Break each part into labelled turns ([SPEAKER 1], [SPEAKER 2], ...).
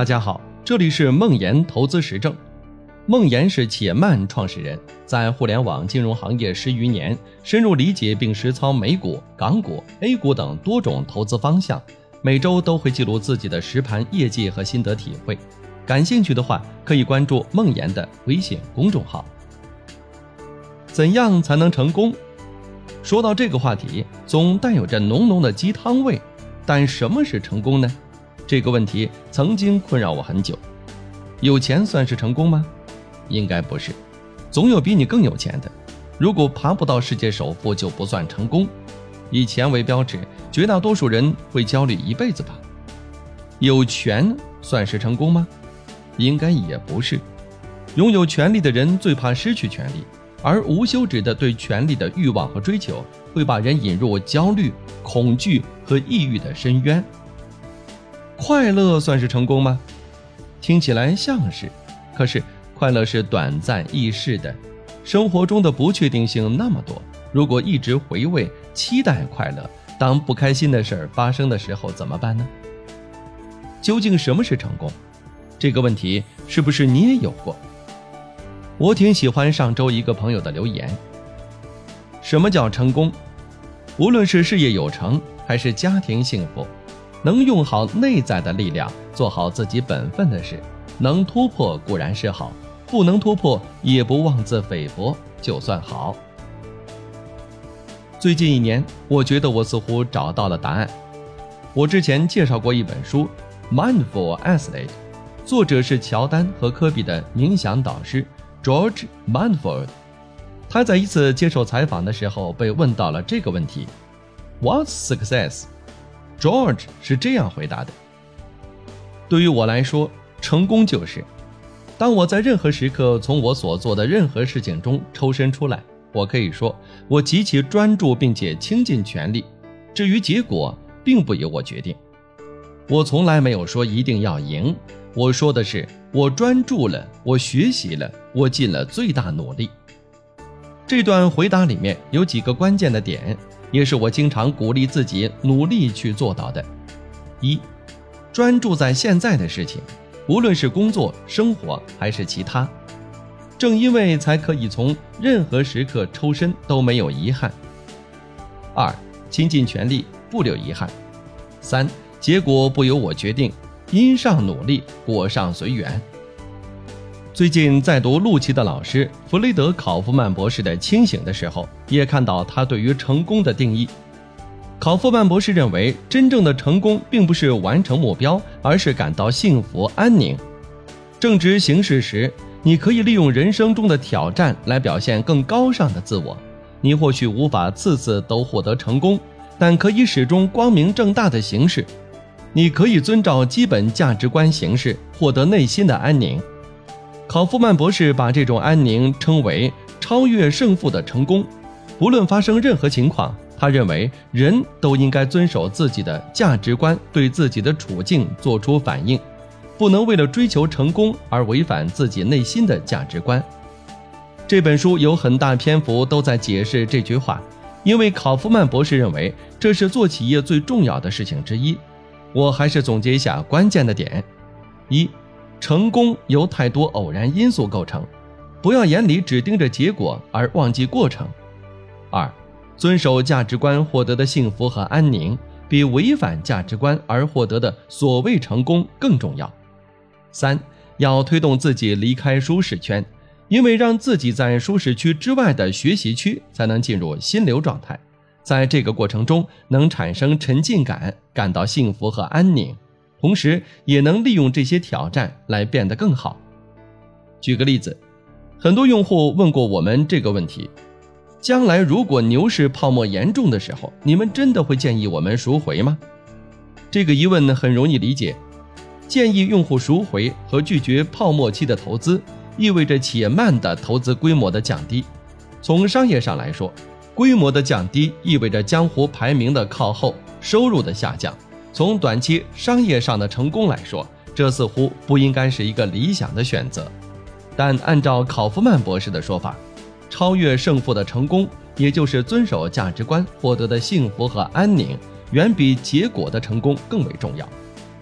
[SPEAKER 1] 大家好，这里是梦岩投资实证。梦岩是且慢创始人，在互联网金融行业十余年，深入理解并实操美股、港股、A 股等多种投资方向，每周都会记录自己的实盘业绩和心得体会。感兴趣的话，可以关注梦岩的微信公众号。怎样才能成功？说到这个话题，总带有着浓浓的鸡汤味。但什么是成功呢？这个问题曾经困扰我很久。有钱算是成功吗？应该不是，总有比你更有钱的。如果爬不到世界首富，就不算成功。以钱为标尺，绝大多数人会焦虑一辈子吧？有权算是成功吗？应该也不是。拥有权力的人最怕失去权力，而无休止的对权力的欲望和追求，会把人引入焦虑、恐惧和抑郁的深渊。快乐算是成功吗？听起来像是，可是。快乐是短暂易逝的，生活中的不确定性那么多，如果一直回味、期待快乐，当不开心的事儿发生的时候怎么办呢？究竟什么是成功？这个问题是不是你也有过？我挺喜欢上周一个朋友的留言。什么叫成功？无论是事业有成还是家庭幸福，能用好内在的力量，做好自己本分的事，能突破固然是好。不能突破，也不妄自菲薄，就算好。最近一年，我觉得我似乎找到了答案。我之前介绍过一本书《Mindful Athlete》，作者是乔丹和科比的冥想导师 George Mindful。他在一次接受采访的时候被问到了这个问题：“What success George 是这样回答的：“对于我来说，成功就是。”当我在任何时刻从我所做的任何事情中抽身出来，我可以说我极其专注并且倾尽全力。至于结果，并不由我决定。我从来没有说一定要赢，我说的是我专注了，我学习了，我尽了最大努力。这段回答里面有几个关键的点，也是我经常鼓励自己努力去做到的：一，专注在现在的事情。无论是工作、生活还是其他，正因为才可以从任何时刻抽身都没有遗憾。二，倾尽全力，不留遗憾。三，结果不由我决定，因上努力，果上随缘。最近在读陆琪的老师弗雷德考夫曼博士的《清醒》的时候，也看到他对于成功的定义。考夫曼博士认为，真正的成功并不是完成目标，而是感到幸福安宁。正值行事时，你可以利用人生中的挑战来表现更高尚的自我。你或许无法次次都获得成功，但可以始终光明正大的行事。你可以遵照基本价值观行事，获得内心的安宁。考夫曼博士把这种安宁称为超越胜负的成功。不论发生任何情况。他认为人都应该遵守自己的价值观，对自己的处境做出反应，不能为了追求成功而违反自己内心的价值观。这本书有很大篇幅都在解释这句话，因为考夫曼博士认为这是做企业最重要的事情之一。我还是总结一下关键的点：一，成功由太多偶然因素构成，不要眼里只盯着结果而忘记过程；二。遵守价值观获得的幸福和安宁，比违反价值观而获得的所谓成功更重要。三，要推动自己离开舒适圈，因为让自己在舒适区之外的学习区，才能进入心流状态，在这个过程中能产生沉浸感，感到幸福和安宁，同时也能利用这些挑战来变得更好。举个例子，很多用户问过我们这个问题。将来如果牛市泡沫严重的时候，你们真的会建议我们赎回吗？这个疑问呢很容易理解。建议用户赎回和拒绝泡沫期的投资，意味着且慢的投资规模的降低。从商业上来说，规模的降低意味着江湖排名的靠后，收入的下降。从短期商业上的成功来说，这似乎不应该是一个理想的选择。但按照考夫曼博士的说法。超越胜负的成功，也就是遵守价值观获得的幸福和安宁，远比结果的成功更为重要。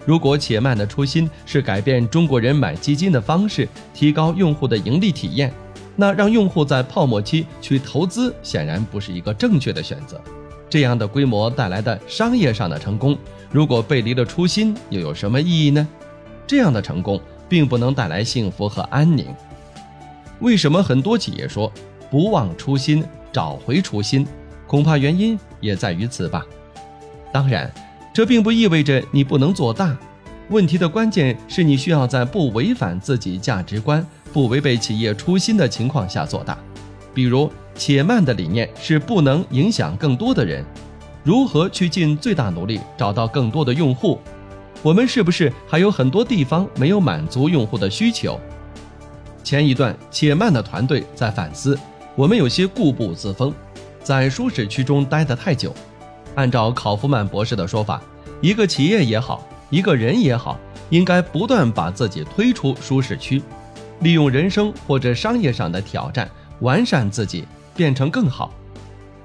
[SPEAKER 1] 如果且慢的初心是改变中国人买基金的方式，提高用户的盈利体验，那让用户在泡沫期去投资显然不是一个正确的选择。这样的规模带来的商业上的成功，如果背离了初心，又有什么意义呢？这样的成功并不能带来幸福和安宁。为什么很多企业说不忘初心，找回初心？恐怕原因也在于此吧。当然，这并不意味着你不能做大。问题的关键是你需要在不违反自己价值观、不违背企业初心的情况下做大。比如，且慢的理念是不能影响更多的人。如何去尽最大努力找到更多的用户？我们是不是还有很多地方没有满足用户的需求？前一段且慢的团队在反思，我们有些固步自封。在舒适区中待得太久，按照考夫曼博士的说法，一个企业也好，一个人也好，应该不断把自己推出舒适区，利用人生或者商业上的挑战，完善自己，变成更好。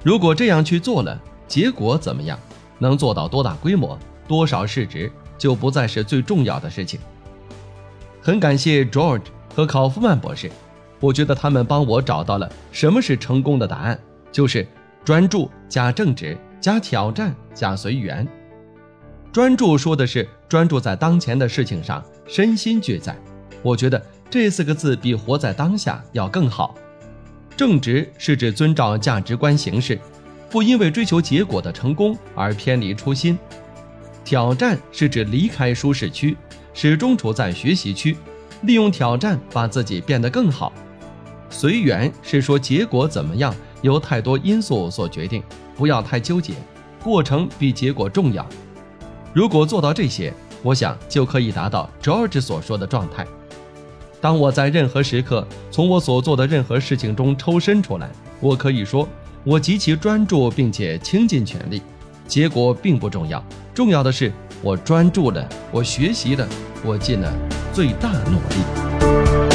[SPEAKER 1] 如果这样去做了，结果怎么样，能做到多大规模、多少市值，就不再是最重要的事情。很感谢 George 和考夫曼博士，我觉得他们帮我找到了什么是成功的答案。就是专注加正直加挑战加随缘。专注说的是专注在当前的事情上，身心俱在。我觉得这四个字比活在当下要更好。正直是指遵照价值观行事，不因为追求结果的成功而偏离初心。挑战是指离开舒适区，始终处在学习区，利用挑战把自己变得更好。随缘是说结果怎么样。由太多因素所决定，不要太纠结，过程比结果重要。如果做到这些，我想就可以达到 George 所说的状态。当我在任何时刻从我所做的任何事情中抽身出来，我可以说我极其专注，并且倾尽全力。结果并不重要，重要的是我专注了，我学习了，我尽了最大努力。